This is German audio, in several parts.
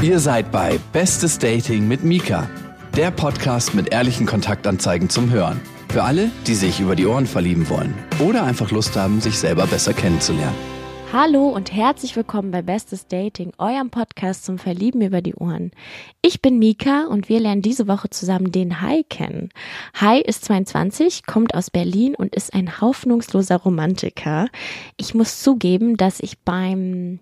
Ihr seid bei Bestes Dating mit Mika, der Podcast mit ehrlichen Kontaktanzeigen zum Hören. Für alle, die sich über die Ohren verlieben wollen oder einfach Lust haben, sich selber besser kennenzulernen. Hallo und herzlich willkommen bei Bestes Dating, eurem Podcast zum Verlieben über die Ohren. Ich bin Mika und wir lernen diese Woche zusammen den Hai kennen. Hai ist 22, kommt aus Berlin und ist ein hoffnungsloser Romantiker. Ich muss zugeben, dass ich beim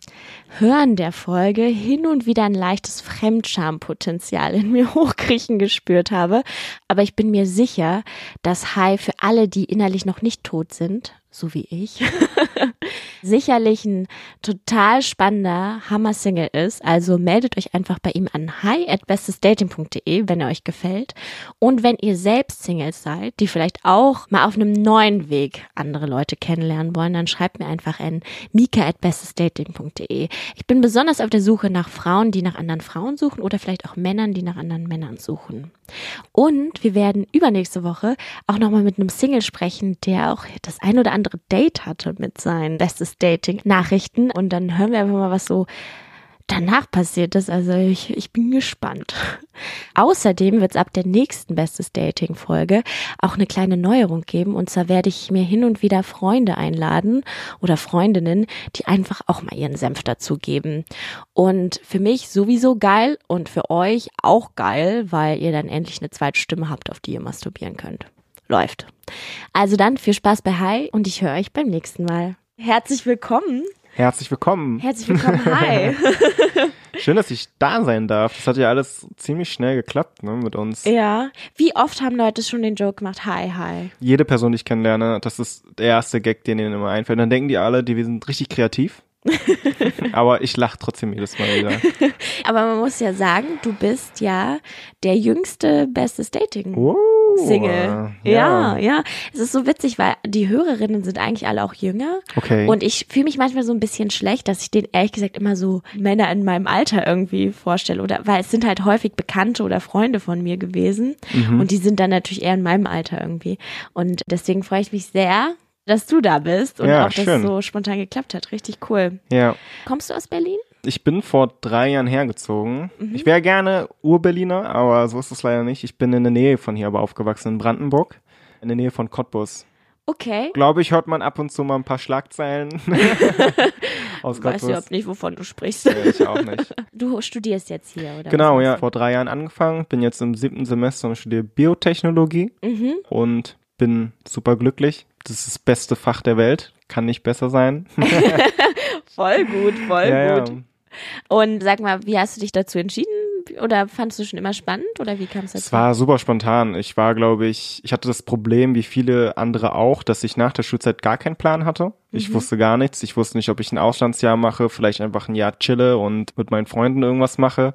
Hören der Folge hin und wieder ein leichtes Fremdschampotenzial in mir hochkriechen gespürt habe, aber ich bin mir sicher, dass Hai für alle, die innerlich noch nicht tot sind, so wie ich, sicherlich ein total spannender Hammer-Single ist. Also meldet euch einfach bei ihm an hi at bestesdating.de, wenn er euch gefällt. Und wenn ihr selbst Singles seid, die vielleicht auch mal auf einem neuen Weg andere Leute kennenlernen wollen, dann schreibt mir einfach an mika at bestesdating.de. Ich bin besonders auf der Suche nach Frauen, die nach anderen Frauen suchen oder vielleicht auch Männern, die nach anderen Männern suchen. Und wir werden übernächste Woche auch nochmal mit einem Single sprechen, der auch das ein oder andere Date hatte mit seinen bestes Dating Nachrichten. Und dann hören wir einfach mal, was so danach passiert ist. Also ich, ich bin gespannt. Außerdem wird es ab der nächsten Bestes Dating Folge auch eine kleine Neuerung geben. Und zwar werde ich mir hin und wieder Freunde einladen oder Freundinnen, die einfach auch mal ihren Senf dazugeben. Und für mich sowieso geil und für euch auch geil, weil ihr dann endlich eine zweite Stimme habt, auf die ihr masturbieren könnt. Läuft. Also dann viel Spaß bei Hi und ich höre euch beim nächsten Mal. Herzlich willkommen. Herzlich willkommen. Herzlich willkommen, hi. Schön, dass ich da sein darf. Das hat ja alles ziemlich schnell geklappt ne, mit uns. ja. Wie oft haben Leute schon den Joke gemacht, hi, hi? Jede Person, die ich kennenlerne, das ist der erste Gag, den ihnen immer einfällt. Dann denken die alle, die wir sind richtig kreativ. Aber ich lache trotzdem jedes Mal wieder. Aber man muss ja sagen, du bist ja der jüngste Bestes Dating. Oh, Single. Ja. ja, Es ist so witzig, weil die Hörerinnen sind eigentlich alle auch jünger. Okay. Und ich fühle mich manchmal so ein bisschen schlecht, dass ich denen ehrlich gesagt immer so Männer in meinem Alter irgendwie vorstelle. Oder weil es sind halt häufig Bekannte oder Freunde von mir gewesen. Mhm. Und die sind dann natürlich eher in meinem Alter irgendwie. Und deswegen freue ich mich sehr, dass du da bist und Ja, auch, dass schön. es so spontan geklappt hat. Richtig cool. ja. Kommst du aus Berlin? Ich bin vor drei Jahren hergezogen. Mhm. Ich wäre gerne Ur-Berliner, aber so ist es leider nicht. Ich bin in der Nähe von hier aber aufgewachsen, in Brandenburg. In der Nähe von Cottbus. Okay. Glaube ich, hört man ab und zu mal ein paar Schlagzeilen aus Weiß überhaupt nicht, wovon du sprichst. Ja, ich auch nicht. Du studierst jetzt hier, oder? Genau, ja. Vor drei Jahren angefangen, bin jetzt im siebten Semester und studiere Biotechnologie? Mhm. und bin super glücklich. Das ist das beste Fach der Welt. Kann nicht besser sein. Voll gut, voll ja, gut. ja. Und sag mal, wie hast du dich dazu entschieden? Oder fandest du schon immer spannend? Oder wie kam es dazu? Es war super spontan. Ich war, glaube ich, ich hatte das Problem, wie viele andere auch, dass ich nach der Schulzeit gar keinen Plan hatte. Ich wusste gar nichts. Ich wusste nicht, ob ich ein Auslandsjahr mache, vielleicht einfach ein Jahr chille und mit meinen Freunden irgendwas mache.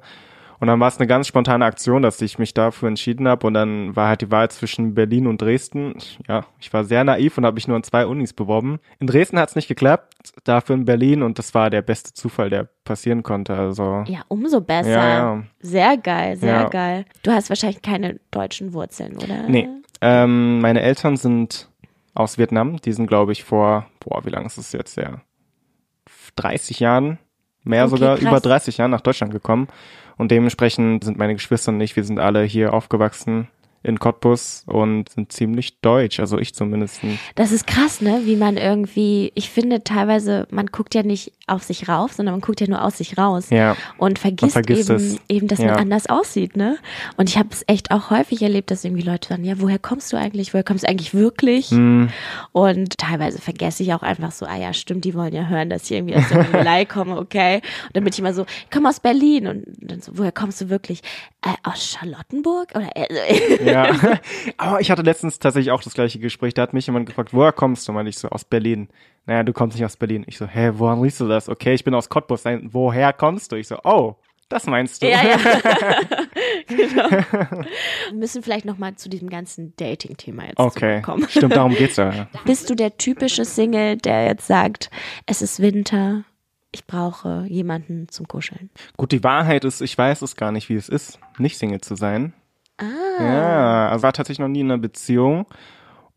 Und dann war es eine ganz spontane Aktion, dass ich mich dafür entschieden habe. Und dann war halt die Wahl zwischen Berlin und Dresden. Ja, ich war sehr naiv und habe mich nur an zwei Unis beworben. In Dresden hat es nicht geklappt, dafür in Berlin. Und das war der beste Zufall, der passieren konnte. Also ja, umso besser. Ja, ja. Sehr geil, sehr Ja. geil. Du hast wahrscheinlich keine deutschen Wurzeln, oder? Nee. Ähm, meine Eltern sind aus Vietnam. Die sind, glaube ich, vor, boah, wie lange ist es jetzt her? 30 Jahren, mehr Okay, sogar, krass. über 30 Jahren nach Deutschland gekommen. Und dementsprechend sind meine Geschwister und ich, wir sind alle hier aufgewachsen in Cottbus und sind ziemlich deutsch, also ich zumindest. Das ist krass, ne? Wie man irgendwie, ich finde teilweise, man guckt ja nicht auf sich rauf, sondern man guckt ja nur aus sich raus. Ja, Und vergisst, vergisst eben, es. eben, dass Ja. man anders aussieht, ne? Und ich habe es echt auch häufig erlebt, dass irgendwie Leute sagen, ja, woher kommst du eigentlich? Woher kommst du eigentlich wirklich? hm, Und teilweise vergesse ich auch einfach so, ah ja, stimmt, die wollen ja hören, dass ich irgendwie aus der Mongolei komme, okay. Und dann bin ich immer so, ich komme aus Berlin. Und dann so, woher kommst du wirklich? Äh, aus Charlottenburg? Oder äh, ja. Aber ich hatte letztens tatsächlich auch das gleiche Gespräch. Da hat mich jemand gefragt, woher kommst du? Meinte ich so, aus Berlin. Naja, du kommst nicht aus Berlin. Ich so, hä, woran riechst du das? Okay, ich bin aus Cottbus. Nein, woher kommst du? Ich so, oh, das meinst du. Ja, ja. genau. Wir müssen vielleicht nochmal zu diesem ganzen Dating-Thema jetzt Okay, zurückkommen. stimmt, darum geht's ja. Bist du der typische Single, der jetzt sagt, es ist Winter, ich brauche jemanden zum Kuscheln? Gut, die Wahrheit ist, ich weiß es gar nicht, wie es ist, nicht Single zu sein. Ah. Ja, also war tatsächlich noch nie in einer Beziehung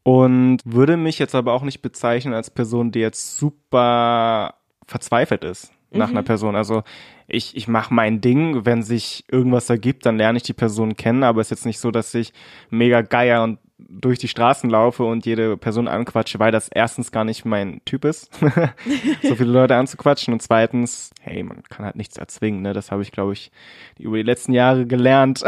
und würde mich jetzt aber auch nicht bezeichnen als Person, die jetzt super verzweifelt ist. nach einer Person. Also ich, ich mache mein Ding, wenn sich irgendwas ergibt, dann lerne ich die Person kennen, aber es ist jetzt nicht so, dass ich mega geier und durch die Straßen laufe und jede Person anquatsche, weil das erstens gar nicht mein Typ ist, so viele Leute anzuquatschen und zweitens, hey, man kann halt nichts erzwingen, ne? Das habe ich, glaube ich, über die letzten Jahre gelernt.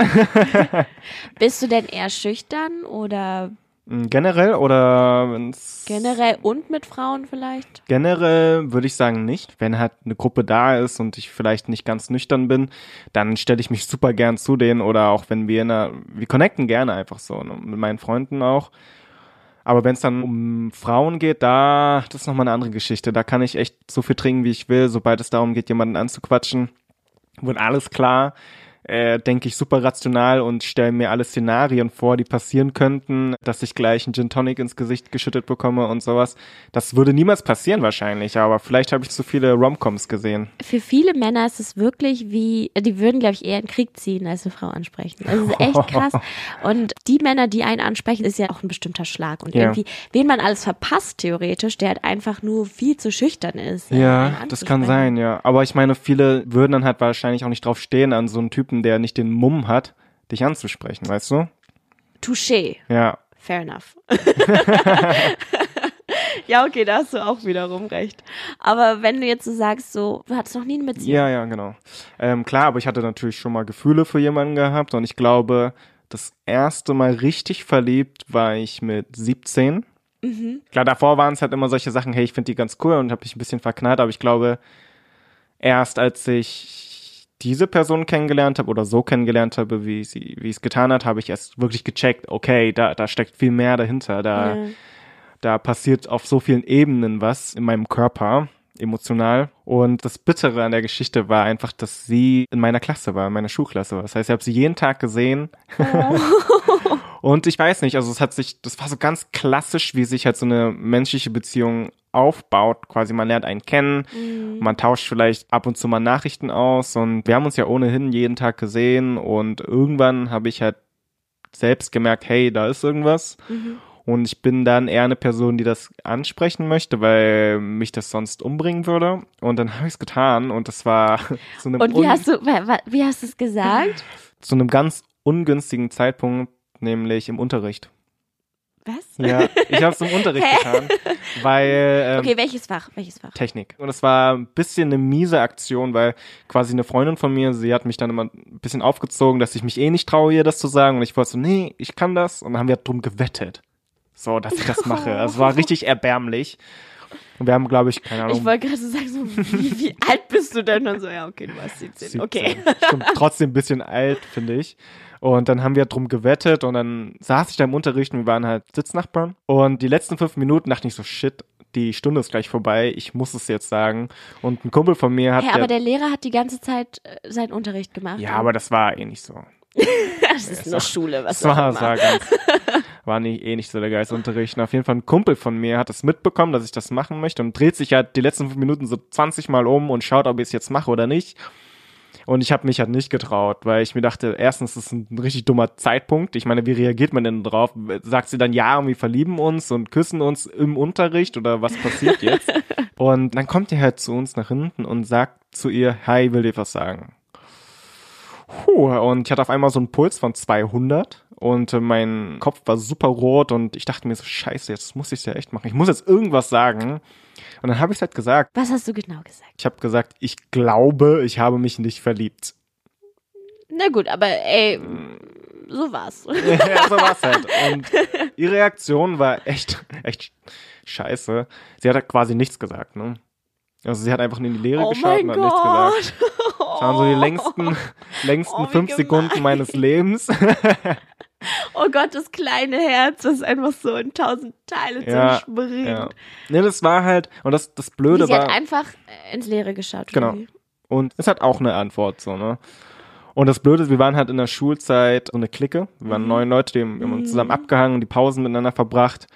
Bist du denn eher schüchtern oder generell oder wenn's generell und mit Frauen vielleicht? Generell würde ich sagen nicht. Wenn halt eine Gruppe da ist und ich vielleicht nicht ganz nüchtern bin, dann stelle ich mich super gern zu denen oder auch wenn wir in einer, wir connecten gerne einfach so, ne? mit meinen Freunden auch. Aber wenn es dann um Frauen geht, da, das ist nochmal eine andere Geschichte. Da kann ich echt so viel trinken, wie ich will. Sobald es darum geht, jemanden anzuquatschen, wird alles klar äh, denke ich super rational und stelle mir alle Szenarien vor, die passieren könnten, dass ich gleich einen Gin Tonic ins Gesicht geschüttet bekomme und sowas. Das würde niemals passieren wahrscheinlich, aber vielleicht habe ich zu viele Romcoms gesehen. Für viele Männer ist es wirklich wie, die würden, glaube ich, eher einen Krieg ziehen, als eine Frau ansprechen. Das ist echt krass. Und die Männer, die einen ansprechen, ist ja auch ein bestimmter Schlag. Und Ja. irgendwie, wen man alles verpasst, theoretisch, der halt einfach nur viel zu schüchtern ist. äh, Ja, das kann sein, ja. Aber ich meine, viele würden dann halt wahrscheinlich auch nicht drauf stehen, an so einen Typen, der nicht den Mumm hat, dich anzusprechen, weißt du? Touché. Ja. Fair enough. ja, okay, da hast du auch wiederum recht. Aber wenn du jetzt so sagst, so, du hattest noch nie eine Beziehung. Ja, ja, genau. Ähm, klar, aber ich hatte natürlich schon mal Gefühle für jemanden gehabt und ich glaube, das erste Mal richtig verliebt war ich mit 17. Klar, davor waren es halt immer solche Sachen, hey, ich finde die ganz cool und habe mich ein bisschen verknallt, aber ich glaube, erst als ich diese Person kennengelernt habe oder so kennengelernt habe, wie sie, wie es getan hat, habe ich erst wirklich gecheckt, okay, da, da steckt viel mehr dahinter. Da, Ja. da passiert auf so vielen Ebenen was in meinem Körper, emotional. Und das Bittere an der Geschichte war einfach, dass sie in meiner Klasse war, in meiner Schulklasse war. Das heißt, ich habe sie jeden Tag gesehen. Und ich weiß nicht, also es hat sich, das war so ganz klassisch, wie sich halt so eine menschliche Beziehung aufbaut. Quasi man lernt einen kennen, man tauscht vielleicht ab und zu mal Nachrichten aus und wir haben uns ja ohnehin jeden Tag gesehen und irgendwann habe ich halt selbst gemerkt, hey, da ist irgendwas. Und ich bin dann eher eine Person, die das ansprechen möchte, weil mich das sonst umbringen würde. Und dann habe ich es getan und das war zu einem, Und wie hast du, wie hast du es gesagt? zu einem ganz ungünstigen Zeitpunkt, nämlich im Unterricht. Was? Ja, ich habe es im Unterricht getan, weil ähm, Okay, welches Fach? Welches Fach? Technik. Und es war ein bisschen eine miese Aktion, weil quasi eine Freundin von mir, sie hat mich dann immer ein bisschen aufgezogen, dass ich mich eh nicht traue, ihr das zu sagen. Und ich wollte so, nee, ich kann das. Und dann haben wir drum gewettet. So, dass ich das mache. Also es war richtig erbärmlich. Und wir haben, glaube ich, keine Ahnung. Ich wollte gerade so sagen, so, wie, wie alt bist du denn? Und so, ja, okay, du warst 17. 17. Okay. Stimmt, trotzdem ein bisschen alt, finde ich. Und dann haben wir drum gewettet und dann saß ich da im Unterricht und wir waren halt Sitznachbarn. Und die letzten fünf Minuten dachte ich so, shit, die Stunde ist gleich vorbei, ich muss es jetzt sagen. Und ein Kumpel von mir hat. Hä, aber der Lehrer hat die ganze Zeit äh, seinen Unterricht gemacht. ja, aber das war eh nicht so. das ist nur Schule, was Das war, das war ganz, war nicht, eh nicht so der geilste Unterricht. Und auf jeden Fall ein Kumpel von mir hat es mitbekommen, dass ich das machen möchte und dreht sich halt die letzten fünf Minuten so 20 Mal um und schaut, ob ich es jetzt mache oder nicht. Und ich habe mich halt nicht getraut, weil ich mir dachte, erstens ist es ein richtig dummer Zeitpunkt. Ich meine, wie reagiert man denn drauf? Sagt sie dann ja und wir verlieben uns und küssen uns im Unterricht oder was passiert jetzt? und dann kommt er halt zu uns nach hinten und sagt zu ihr, hi, will dir was sagen. Puh, und ich hatte auf einmal so einen Puls von 200 und äh, mein Kopf war super rot und ich dachte mir so, scheiße, jetzt muss ich es ja echt machen. Ich muss jetzt irgendwas sagen. Und dann habe ich es halt gesagt. Was hast du genau gesagt? Ich habe gesagt, ich glaube, ich habe mich nicht verliebt. Na gut, aber ey, so war's. ja, so war's halt. Und ihre Reaktion war echt, echt scheiße. Sie hat halt quasi nichts gesagt, ne? Also sie hat einfach in die Leere Oh geschaut und hat nichts gesagt. Gott. Das waren so die längsten, längsten Oh, fünf Sekunden gemein. meines Lebens. Oh Gott, das kleine Herz, das einfach so in tausend Teile Ja, zerspringt. Ja. Ne, das war halt, und das, das Blöde sie hat war, einfach äh, ins Leere geschaut. Genau. irgendwie. und es hat auch eine Antwort, so, ne? Und das Blöde ist, wir waren halt in der Schulzeit so eine Clique. Wir waren neun Leute, die haben, uns zusammen abgehangen und die Pausen miteinander verbracht.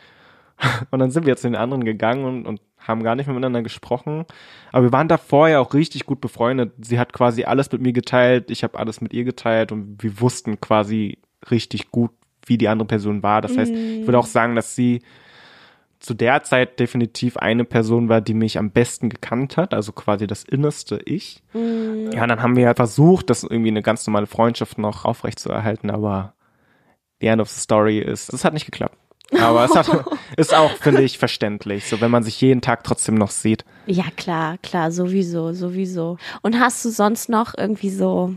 Und dann sind wir jetzt zu den anderen gegangen und, und haben gar nicht mehr miteinander gesprochen. Aber wir waren davor ja auch richtig gut befreundet. Sie hat quasi alles mit mir geteilt, ich habe alles mit ihr geteilt und wir wussten quasi richtig gut, wie die andere Person war. Das heißt, ich würde auch sagen, dass sie zu der Zeit definitiv eine Person war, die mich am besten gekannt hat, also quasi das innerste Ich. Mhm. Ja, dann haben wir ja versucht, das irgendwie eine ganz normale Freundschaft noch aufrecht zu erhalten, aber the end of the story ist, es hat nicht geklappt. Aber es hat, ist auch, finde ich, verständlich, so wenn man sich jeden Tag trotzdem noch sieht. Ja, klar, klar, sowieso, sowieso. Und hast du sonst noch irgendwie so.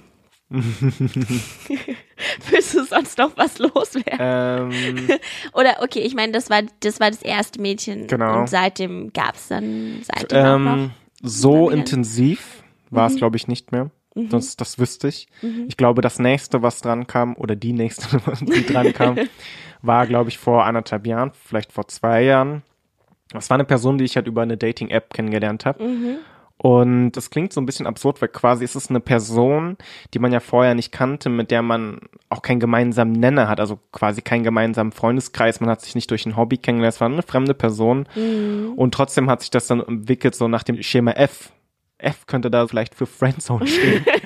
Willst du sonst noch was loswerden? Ähm, Oder okay, ich meine, das war das war das erste Mädchen Genau. und seitdem gab's dann seitdem auch noch. ähm, so intensiv war Mhm. es, glaube ich, nicht mehr. Das, das wüsste ich. Ich glaube, das nächste, was dran kam, oder die nächste, die dran kam, war, glaube ich, vor anderthalb Jahren, vielleicht vor zwei Jahren. Das war eine Person, die ich halt über eine Dating-App kennengelernt habe. Mhm. Und das klingt so ein bisschen absurd, weil quasi ist es eine Person, die man ja vorher nicht kannte, mit der man auch keinen gemeinsamen Nenner hat, also quasi keinen gemeinsamen Freundeskreis. Man hat sich nicht durch ein Hobby kennengelernt, es war eine fremde Person. Mhm. Und trotzdem hat sich das dann entwickelt, so nach dem Schema F. F könnte da vielleicht für Friendzone stehen.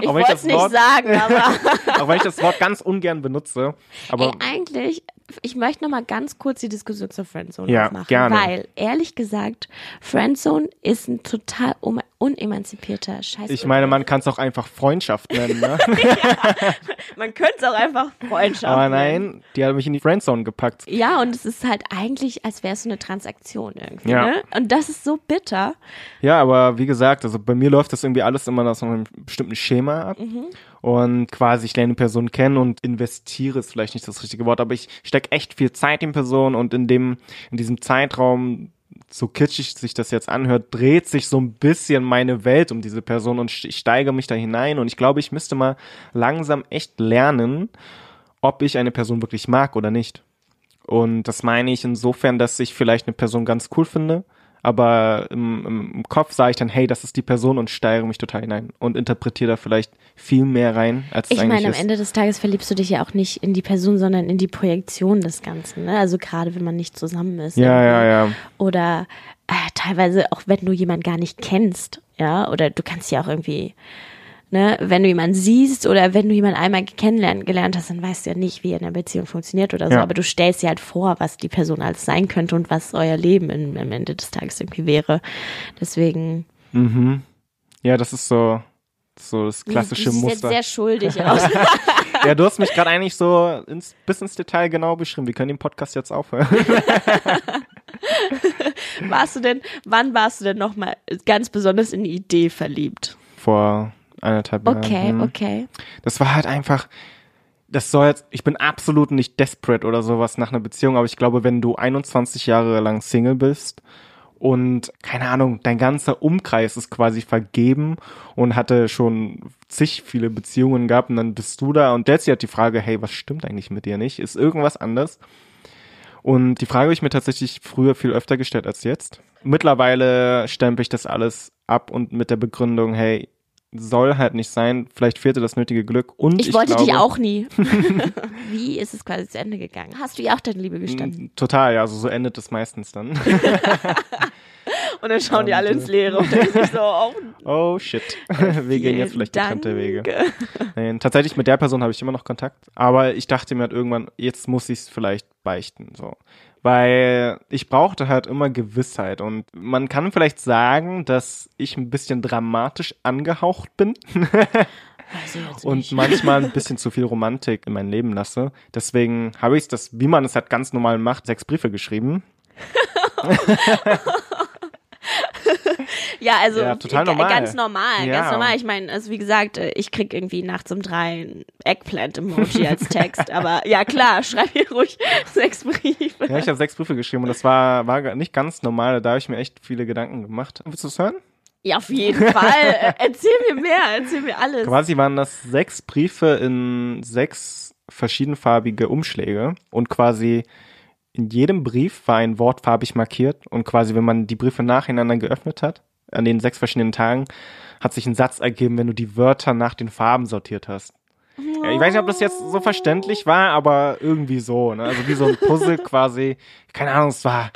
Ich wollte es nicht Wort- sagen, aber Auch wenn ich das Wort ganz ungern benutze. Aber Ey, eigentlich, ich möchte noch mal ganz kurz die Diskussion zur Friendzone Ja, aufmachen, gerne. weil ehrlich gesagt, Friendzone ist ein total unemanzipierter Scheiß. ich meine, man kann es auch einfach Freundschaft nennen, ne? man könnte es auch einfach Freundschaft Aber nennen. nein, die hat mich in die Friendzone gepackt. Ja, und es ist halt eigentlich, als wäre es so eine Transaktion irgendwie. Ja. Ne? Und das ist so bitter. Ja, aber wie gesagt, also bei mir läuft das irgendwie alles immer nach so einem bestimmten Schema ab. Und quasi ich lerne eine Person kennen und investiere ist vielleicht nicht das richtige Wort, aber ich stecke echt viel Zeit in Person und in dem, in diesem Zeitraum, so kitschig sich das jetzt anhört, dreht sich so ein bisschen meine Welt um diese Person und ich steige mich da hinein und ich glaube, ich müsste mal langsam echt lernen, ob ich eine Person wirklich mag oder nicht. Und das meine ich insofern, dass ich vielleicht eine Person ganz cool finde, aber im, im, Kopf sage ich dann, hey, das ist die Person und steigere mich total hinein und interpretiere da vielleicht viel mehr rein, als es Ich eigentlich meine, am ist. Ende des Tages verliebst du dich ja auch nicht in die Person, sondern in die Projektion des Ganzen. Ne? Also gerade wenn man nicht zusammen ist. ja, ja, ja. oder äh, teilweise auch wenn du jemanden gar nicht kennst, ja, oder du kannst ja auch irgendwie, ne, wenn du jemanden siehst oder wenn du jemanden einmal kennenlernen gelernt hast, dann weißt du ja nicht, wie eine Beziehung funktioniert oder so, Ja. aber du stellst dir halt vor, was die Person alles sein könnte und was euer Leben in, am Ende des Tages irgendwie wäre. Deswegen Mhm. Ja, das ist so, so das du klassische siehst jetzt Muster. sehr schuldig aus. Ja, du hast mich gerade eigentlich so ins, bis ins Detail genau beschrieben. Wir können den Podcast jetzt aufhören. warst du denn, wann warst du denn nochmal ganz besonders in die Idee verliebt? Vor eineinhalb Jahren. Okay, Hm. okay. Das war halt einfach, das soll jetzt, ich bin absolut nicht desperate oder sowas nach einer Beziehung, aber ich glaube, wenn du 21 Jahre lang Single bist und keine Ahnung, dein ganzer Umkreis ist quasi vergeben und hatte schon zig viele Beziehungen gehabt und dann bist du da und dir halt die Frage, hey, was stimmt eigentlich mit dir nicht? Ist irgendwas anders? Und die Frage habe ich mir tatsächlich früher viel öfter gestellt als jetzt. Mittlerweile stempel ich das alles ab und mit der Begründung, hey, soll halt nicht sein, vielleicht fehlte das nötige Glück und Ich, ich, wollte glaube, dich auch nie. Wie ist es quasi zu Ende gegangen? Hast du ihr auch deine Liebe gestanden? Total, ja, also so endet es meistens dann. Und dann schauen die alle ins Leere und denken sich so, oh, Oh shit, wir gehen jetzt vielleicht getrennte Wege. Nein, tatsächlich mit der Person habe ich immer noch Kontakt, aber ich dachte mir halt irgendwann, jetzt muss ich es vielleicht beichten, so. Weil ich brauchte halt immer Gewissheit und man kann vielleicht sagen, dass ich ein bisschen dramatisch angehaucht bin jetzt und manchmal ein bisschen zu viel Romantik in mein Leben lasse. Deswegen habe ich das, wie man es halt ganz normal macht, sechs Briefe geschrieben. Ja, also Ja, total normal. ganz normal, Ja. ganz normal. Ich meine, also wie gesagt, äh, ich krieg irgendwie nachts um drei ein Eggplant-Emoji als Text, aber ja klar, schreib hier ruhig sechs Briefe. Ja, ich habe sechs Briefe geschrieben und das war, war nicht ganz normal. Da habe ich mir echt viele Gedanken gemacht. Willst du es hören? Ja, auf jeden Fall. Äh, erzähl mir mehr, erzähl mir alles. Quasi waren das sechs Briefe in sechs verschiedenfarbige Umschläge und quasi in jedem Brief war ein Wort farbig markiert und quasi, wenn man die Briefe nacheinander geöffnet hat, an den sechs verschiedenen Tagen, hat sich ein Satz ergeben, wenn du die Wörter nach den Farben sortiert hast. Ja, ich weiß nicht, ob das jetzt so verständlich war, aber irgendwie so, ne? Also wie so ein Puzzle quasi. Keine Ahnung, es war,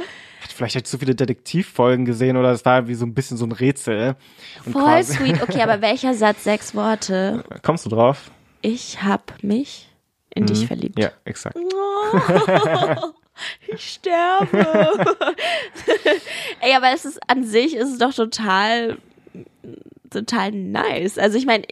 vielleicht hätte ich zu viele Detektivfolgen gesehen oder es war wie so ein bisschen so ein Rätsel. Und Voll sweet. Okay, aber welcher Satz sechs Worte? Kommst du drauf? Ich hab mich in dich verliebt. Ja, exakt. Oh, ich sterbe. Ey, aber es ist an sich ist es doch total total nice. Also ich meine,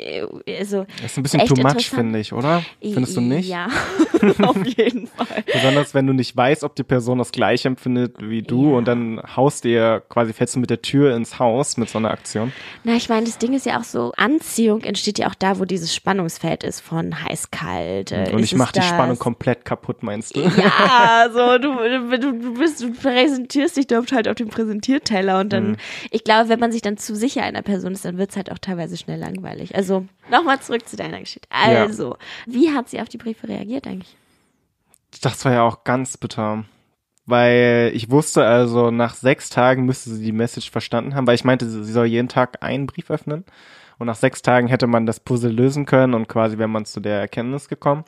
also Das ist ein bisschen too much, finde ich, oder? Findest du nicht? Ja, auf jeden Fall. Besonders wenn du nicht weißt, ob die Person das gleiche empfindet wie du Ja. und dann haust dir quasi, fällst du mit der Tür ins Haus mit so einer Aktion. Na, ich meine, das Ding ist ja auch so, Anziehung entsteht ja auch da, wo dieses Spannungsfeld ist von heiß-kalt. äh, Und ich mach es die das? Spannung komplett kaputt, meinst du? Ja, so du, du, du bist, du präsentierst dich dort halt auf dem Präsentierteller und dann, Mhm. ich glaube, wenn man sich dann zu sicher einer Person ist, dann wird's halt auch teilweise schnell langweilig. Also, nochmal zurück zu deiner Geschichte. Also, wie hat sie auf die Briefe reagiert eigentlich? Das war ja auch ganz bitter. Weil ich wusste also, nach sechs Tagen müsste sie die Message verstanden haben, weil ich meinte, sie soll jeden Tag einen Brief öffnen. Und nach sechs Tagen hätte man das Puzzle lösen können und quasi wäre man zu der Erkenntnis gekommen.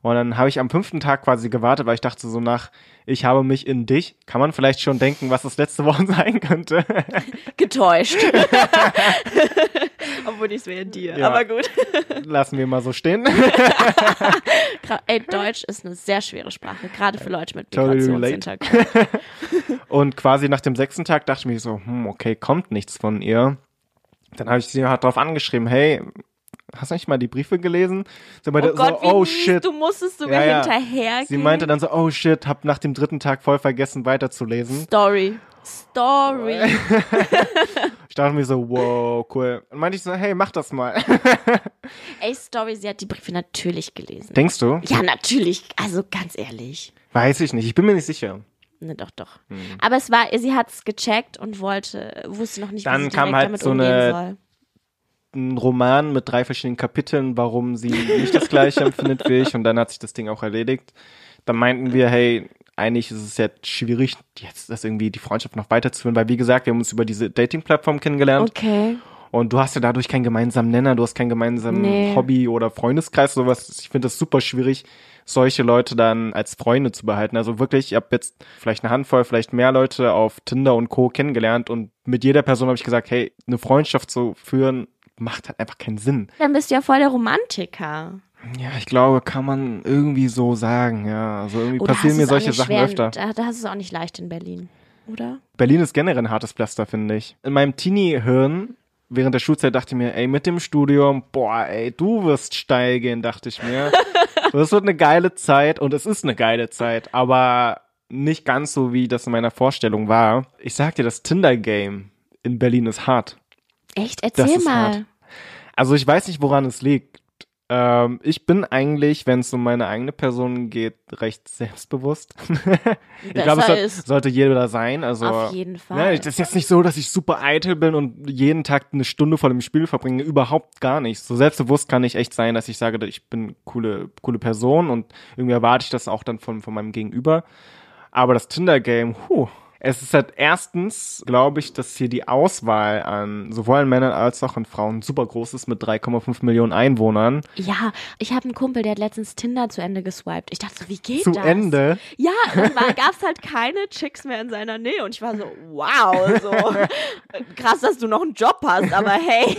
Und dann habe ich am fünften Tag quasi gewartet, weil ich dachte so nach, ich habe mich in dich, kann man vielleicht schon denken, was das letzte Woche sein könnte. Getäuscht. Obwohl ich es wäre in dir, Ja. aber gut. Lassen wir mal so stehen. Ey, Deutsch ist eine sehr schwere Sprache, gerade für Leute mit Totally Migrationshintergrund. Und quasi nach dem sechsten Tag dachte ich mir so, hm, okay, kommt nichts von ihr. Dann habe ich sie halt drauf angeschrieben, hey, hast du nicht mal die Briefe gelesen? Sie meinte Oh Gott, so, oh mies, shit. du musstest sogar Ja, ja. hinterhergehen. Sie meinte dann so, oh shit, hab nach dem dritten Tag voll vergessen weiterzulesen. Story. Story. Ich dachte mir so, wow, cool. Und meinte ich so, hey, mach das mal. Ey, Story, sie hat die Briefe natürlich gelesen. Denkst du? ja, natürlich. Also ganz ehrlich. Weiß ich nicht, ich bin mir nicht sicher. Ne, doch, doch. Hm. Aber es war, sie hat es gecheckt und wollte, wusste noch nicht, Dann wie sie kam halt damit so umgehen eine- soll. Ein Roman mit drei verschiedenen Kapiteln, warum sie nicht das gleiche empfindet wie ich. Und dann hat sich das Ding auch erledigt. Dann meinten wir, hey, eigentlich ist es jetzt schwierig, jetzt das irgendwie die Freundschaft noch weiterzuführen, weil wie gesagt, wir haben uns über diese Dating-Plattform kennengelernt. Okay. Und du hast ja dadurch keinen gemeinsamen Nenner, du hast keinen gemeinsamen Nee. Hobby oder Freundeskreis, sowas. Ich finde das super schwierig, solche Leute dann als Freunde zu behalten. Also wirklich, ich habe jetzt vielleicht eine Handvoll, vielleicht mehr Leute auf Tinder und Co. kennengelernt und mit jeder Person habe ich gesagt, hey, eine Freundschaft zu führen, macht halt einfach keinen Sinn. Dann bist du ja voll der Romantiker. Ja, ich glaube, kann man irgendwie so sagen, ja. Also irgendwie Oder passieren mir solche Sachen schwer, öfter. Da, da hast du es auch nicht leicht in Berlin, oder? Berlin ist generell ein hartes Pflaster, finde ich. In meinem Teenie-Hirn während der Schulzeit dachte ich mir, ey, mit dem Studium, boah, ey, du wirst steil gehen, dachte ich mir. das wird eine geile Zeit und es ist eine geile Zeit, aber nicht ganz so, wie das in meiner Vorstellung war. Ich sag dir, das Tinder-Game in Berlin ist hart. Echt? Erzähl mal. hart. Also ich weiß nicht, woran es liegt. Ähm, ich bin eigentlich, wenn es um meine eigene Person geht, recht selbstbewusst. ich glaube, es sollte jeder sein. Also, Auf jeden Ne, Fall. das ist jetzt nicht so, dass ich super eitel bin und jeden Tag eine Stunde vor dem Spiel verbringe. Überhaupt gar nicht. So selbstbewusst kann ich echt sein, dass ich sage, ich bin coole, coole Person und irgendwie erwarte ich das auch dann von, von meinem Gegenüber. Aber das Tinder-Game, huh. Es ist halt erstens, glaube ich, dass hier die Auswahl an sowohl an Männern als auch an Frauen super groß ist mit 3,5 Millionen Einwohnern. Ja, ich habe einen Kumpel, der hat letztens Tinder zu Ende geswiped. Ich dachte so, wie geht Zu das? Ende. Ja, dann gab es halt keine Chicks mehr in seiner Nähe und ich war so, wow, so krass, dass du noch einen Job hast, aber hey.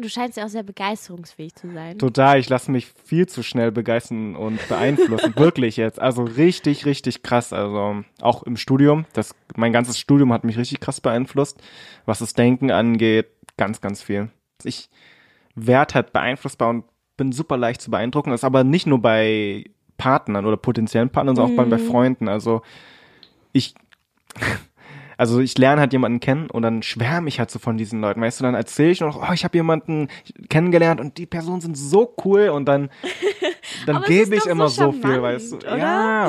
Du scheinst ja auch sehr begeisterungsfähig zu sein. Total, ich lasse mich viel zu schnell begeistern und beeinflussen. Wirklich jetzt. Also richtig, richtig krass. Also auch im Studium. Das, mein ganzes Studium hat mich richtig krass beeinflusst. Was das Denken angeht, ganz, ganz viel. Ich werd halt beeinflussbar und bin super leicht zu beeindrucken. Das ist aber nicht nur bei Partnern oder potenziellen Partnern, sondern auch bei, bei Freunden. Also ich also ich lerne halt jemanden kennen und dann schwärme ich halt so von diesen Leuten, weißt du, dann erzähle ich noch, oh, ich habe jemanden kennengelernt und die Personen sind so cool und dann dann gebe ich immer so so viel, weißt du. oder? Ja.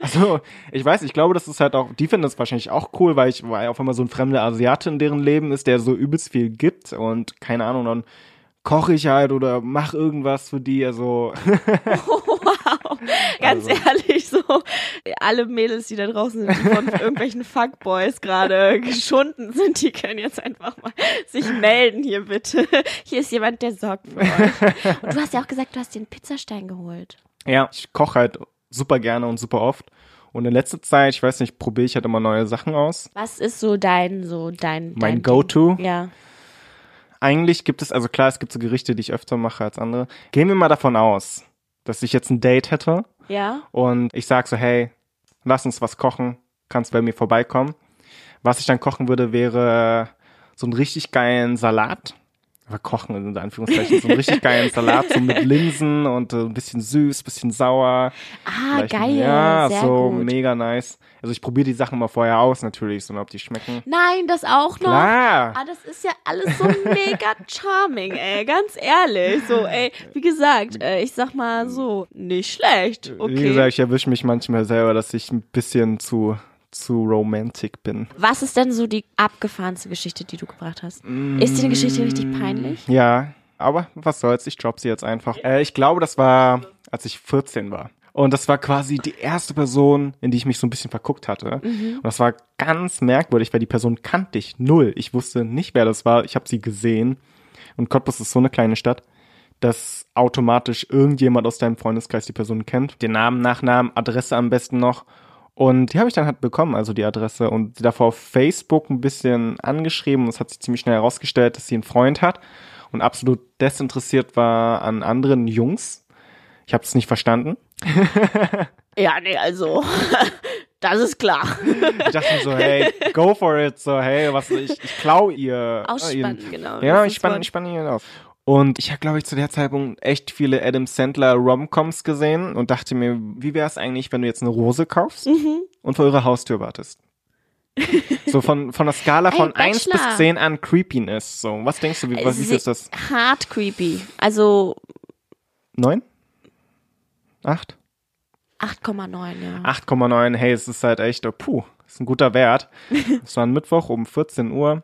Also, ich weiß, ich glaube, das ist halt auch, die finden das wahrscheinlich auch cool, weil ich weil auf einmal so ein fremder Asiate in deren Leben ist, der so übelst viel gibt und keine Ahnung, dann koche ich halt oder mach irgendwas für die, also Wow, ganz Also. ehrlich, so alle Mädels, die da draußen sind, die von irgendwelchen Fuckboys gerade geschunden sind, die können jetzt einfach mal sich melden hier bitte. Hier ist jemand, der sorgt für euch. Und du hast ja auch gesagt, du hast dir einen Pizzastein geholt. Ja, ich koche halt super gerne und super oft. Und in letzter Zeit, ich weiß nicht, probiere ich halt immer neue Sachen aus. Was ist so dein, so dein, Mein Go-To? Ja. Eigentlich gibt es, also klar, es gibt so Gerichte, die ich öfter mache als andere. Gehen wir mal davon aus, dass ich jetzt ein Date hätte Ja. und ich sag so, hey, lass uns was kochen, kannst bei mir vorbeikommen. Was ich dann kochen würde, wäre so einen richtig geilen Salat. Aber kochen in Anführungszeichen, so einen richtig geilen Salat, so mit Linsen und äh, ein bisschen süß, bisschen sauer. Ah, Vielleicht- geil. Ja, Sehr so gut. mega nice. Also ich probiere die Sachen mal vorher aus natürlich, so ob die schmecken. Nein, das auch noch. Klar. Ah, das ist ja alles so mega charming, ey. Ganz ehrlich. So, ey, wie gesagt, äh, ich sag mal so, nicht schlecht. Okay. Wie gesagt, ich erwische mich manchmal selber, dass ich ein bisschen zu, zu romantic bin. Was ist denn so die abgefahrenste Geschichte, die du gebracht hast? Ist dir die Geschichte richtig peinlich? Ja, aber was soll's, ich drop sie jetzt einfach. Äh, ich glaube, das war, als ich 14 war. Und das war quasi die erste Person, in die ich mich so ein bisschen verguckt hatte. Und das war ganz merkwürdig, weil die Person kannte ich null. Ich wusste nicht, wer das war. Ich habe sie gesehen. Und Cottbus ist so eine kleine Stadt, dass automatisch irgendjemand aus deinem Freundeskreis die Person kennt. Den Namen, Nachnamen, Adresse am besten noch. Und die habe ich dann halt bekommen, also die Adresse. Und sie davor auf Facebook ein bisschen angeschrieben. Und es hat sich ziemlich schnell herausgestellt, dass sie einen Freund hat und absolut desinteressiert war an anderen Jungs. Ich habe es nicht verstanden. Ja, nee, also, das ist klar. Ich dachte mir so, hey, go for it. So, hey, was ich, ich klau ihr. Ausspannen, ihren- genau. Ja, ich spanne ich spann ihn auf. Und ich habe, glaube ich, zu der Zeitpunkt echt viele Adam Sandler Romcoms gesehen und dachte mir, wie wäre es eigentlich, wenn du jetzt eine Rose kaufst Mhm. und vor eurer Haustür wartest? so von, von der Skala Ey, von 1 bis Bachelor. 10 an Creepiness. So, was denkst du, wie, was, wie viel ist das? Hart creepy. Also 9? 8? 8,9, ja. 8,9, hey, es ist halt echt, oh, puh, ist ein guter Wert. Es war ein Mittwoch um 14 Uhr,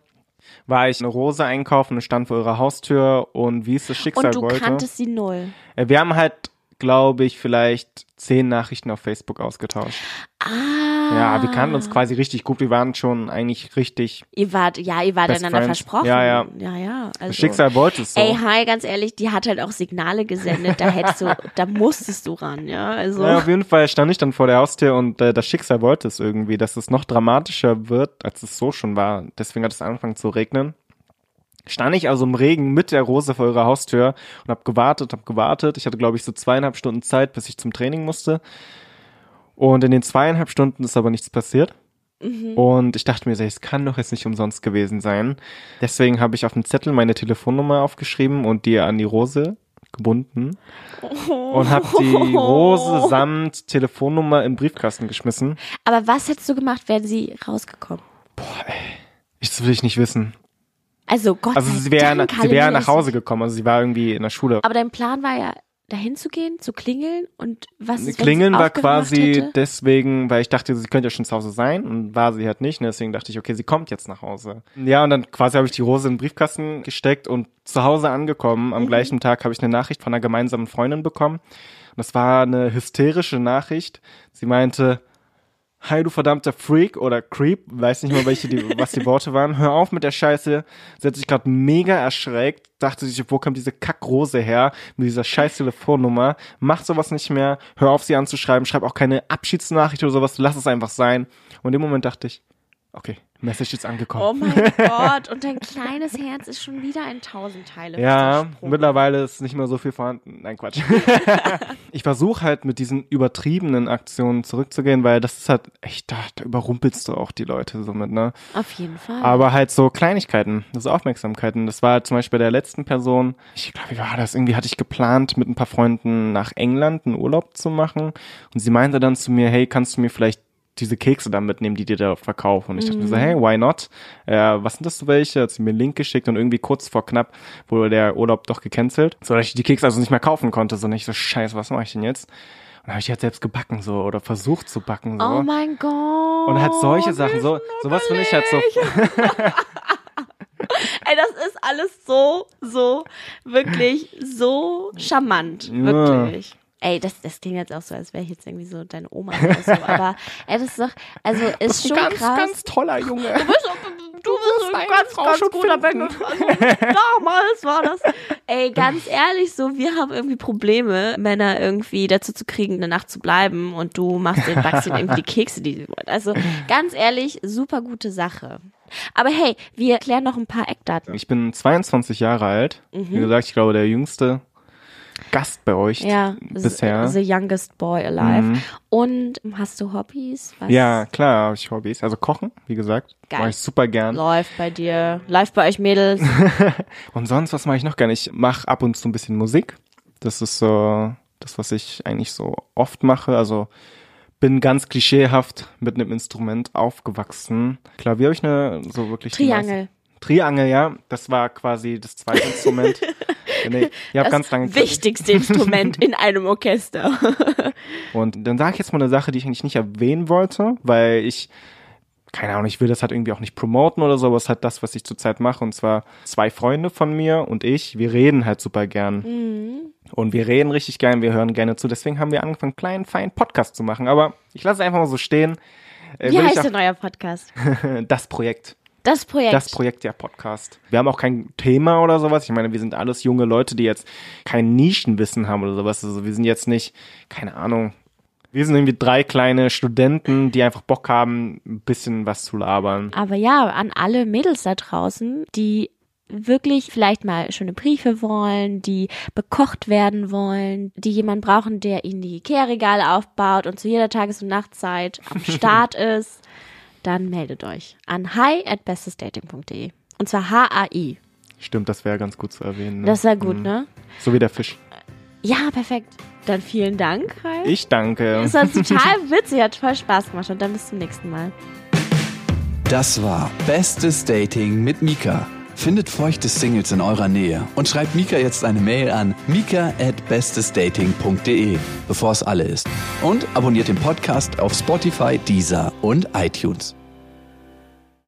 war ich eine Rose einkaufen und stand vor ihrer Haustür und wie es das Schicksal Und du wollte. kanntest sie null. Äh, Wir haben halt, glaube ich, vielleicht zehn Nachrichten auf Facebook ausgetauscht. Ah. Ja, wir kannten uns quasi richtig gut. Wir waren schon eigentlich richtig. Ihr wart, ja, ihr wart Best einander friends. versprochen. Ja, ja. Ja, ja. Also, Das Schicksal wollte es so. Ey, hi, ganz ehrlich, die hat halt auch Signale gesendet. Da hättest du, da musstest du ran, ja. Also. Ja, auf jeden Fall stand ich dann vor der Haustür und äh, das Schicksal wollte es irgendwie, dass es noch dramatischer wird, als es so schon war. Deswegen hat es angefangen zu regnen. Stand ich also im Regen mit der Rose vor ihrer Haustür und hab gewartet, hab gewartet. Ich hatte, glaube ich, so zweieinhalb Stunden Zeit, bis ich zum Training musste. Und in den zweieinhalb Stunden ist aber nichts passiert. Und ich dachte mir, es kann doch jetzt nicht umsonst gewesen sein. Deswegen habe ich auf dem Zettel meine Telefonnummer aufgeschrieben und die an die Rose gebunden und habe die Rose samt Telefonnummer in den Briefkasten geschmissen. Aber was hättest du gemacht, wären sie rausgekommen? Ich, das will ich nicht wissen. Also Gott Also sei sie wäre sie wäre nach Hause gekommen, also sie war irgendwie in der Schule. Aber dein Plan war ja, dahin zu gehen, zu klingeln und was ist, Klingeln war quasi hätte? deswegen, weil ich dachte, sie könnte ja schon zu Hause sein und war sie halt nicht. Und deswegen dachte ich, okay, sie kommt jetzt nach Hause. Ja, und dann quasi habe ich die Rose in den Briefkasten gesteckt und zu Hause angekommen. Mhm. Am gleichen Tag habe ich eine Nachricht von einer gemeinsamen Freundin bekommen. Und das war eine hysterische Nachricht. Sie meinte, Hi, du verdammter Freak oder Creep, weiß nicht mal, welche die, was die Worte waren. Hör auf mit der Scheiße. Sie hat sich gerade mega erschreckt, dachte sich, wo kommt diese Kackrose her mit dieser scheiß Telefonnummer. Mach sowas nicht mehr. Hör auf, sie anzuschreiben. Schreib auch keine Abschiedsnachricht oder sowas. Lass es einfach sein. Und dem Moment dachte ich, okay, Message ist angekommen. Oh mein Gott, und dein kleines Herz ist schon wieder ein Tausendteile. Ja, mittlerweile ist nicht mehr so viel vorhanden. Nein, Quatsch. ich versuche halt mit diesen übertriebenen Aktionen zurückzugehen, weil das ist halt echt, da, da überrumpelst du auch die Leute somit, ne? Auf jeden Fall. Aber halt so Kleinigkeiten, so Aufmerksamkeiten. Das war halt zum Beispiel bei der letzten Person, ich glaube, wie war das? Irgendwie hatte ich geplant, mit ein paar Freunden nach England einen Urlaub zu machen. Und sie meinte dann zu mir, hey, kannst du mir vielleicht diese Kekse dann mitnehmen, die dir da verkaufen. Und ich dachte mir so, hey, why not? Äh, was sind das so welche? Hat sie mir einen Link geschickt und irgendwie kurz vor knapp wurde der Urlaub doch gecancelt, so dass ich die Kekse also nicht mehr kaufen konnte. So nicht so, scheiße, was mache ich denn jetzt? Und habe ich halt selbst gebacken so oder versucht zu backen so. oh mein Gott. und halt solche Sachen, so sowas finde ich halt so Ey, das ist alles so, so, wirklich so charmant. Ja. Ey, das, das klingt jetzt auch so, als wäre ich jetzt irgendwie so deine Oma oder so. Aber ey, das ist doch, also ist schon ganz, krass. ganz toller Junge. du bist, du bist ein ganz, Frau ganz schon guter. Bengel. Also, damals war das. Ey, ganz ehrlich, so, wir haben irgendwie Probleme, Männer irgendwie dazu zu kriegen, eine Nacht zu bleiben und du machst den, ihnen irgendwie die Kekse, die sie wollen. Also, ganz ehrlich, super gute Sache. Aber hey, wir klären noch ein paar Eckdaten. Ich bin 22 Jahre alt. Wie gesagt, ich glaube, der jüngste Gast bei euch Ja, bisher. The Youngest Boy Alive. Mhm. Und hast du Hobbys? Was Ja, klar, habe ich Hobbys. Also kochen, wie gesagt, Geil. mache ich super gern. läuft bei dir? Läuft bei euch Mädels? Und sonst, was mache ich noch gerne? Ich mache ab und zu ein bisschen Musik. Das ist so das, was ich eigentlich so oft mache. Also bin ganz klischeehaft mit einem Instrument aufgewachsen. Klavier habe ich eine so wirklich Triangel. Triangel, ja. Das war quasi das zweite Instrument. nee, ich habe Das ganz lange wichtigste Instrument in einem Orchester. Und dann sage ich jetzt mal eine Sache, die ich eigentlich nicht erwähnen wollte, weil ich, keine Ahnung, ich will das halt irgendwie auch nicht promoten oder so, aber es ist halt das, was ich zurzeit mache. Und zwar zwei Freunde von mir und ich, wir reden halt super gern. Mhm. Und wir reden richtig gern, wir hören gerne zu. Deswegen haben wir angefangen, einen kleinen, feinen Podcast zu machen. Aber ich lasse es einfach mal so stehen. Äh, Wie heißt denn euer Podcast? das Projekt. Das Projekt. Das Projekt, ja, Podcast. Wir haben auch kein Thema oder sowas. Ich meine, wir sind alles junge Leute, die jetzt kein Nischenwissen haben oder sowas. Also wir sind jetzt nicht, keine Ahnung. Wir sind irgendwie drei kleine Studenten, die einfach Bock haben, ein bisschen was zu labern. Aber ja, an alle Mädels da draußen, die wirklich vielleicht mal schöne Briefe wollen, die bekocht werden wollen, die jemanden brauchen, der ihnen die Ikea-Regale aufbaut und zu jeder Tages- und Nachtzeit am Start ist, dann meldet euch an hi at bestesdating.de. Und zwar H-A-I. Stimmt, das wäre ganz gut zu erwähnen. Ne? Das ist ja gut, Mhm. ne? So wie der Fisch. Ja, perfekt. Dann vielen Dank, Hi. Ich danke. Das war total witzig, hat voll Spaß gemacht und dann bis zum nächsten Mal. Das war Bestes Dating mit Mika. Findet feuchte Singles in eurer Nähe und schreibt Mika jetzt eine Mail an mika at bestesdating.de, bevor es alle ist. Und abonniert den Podcast auf Spotify, Deezer und iTunes.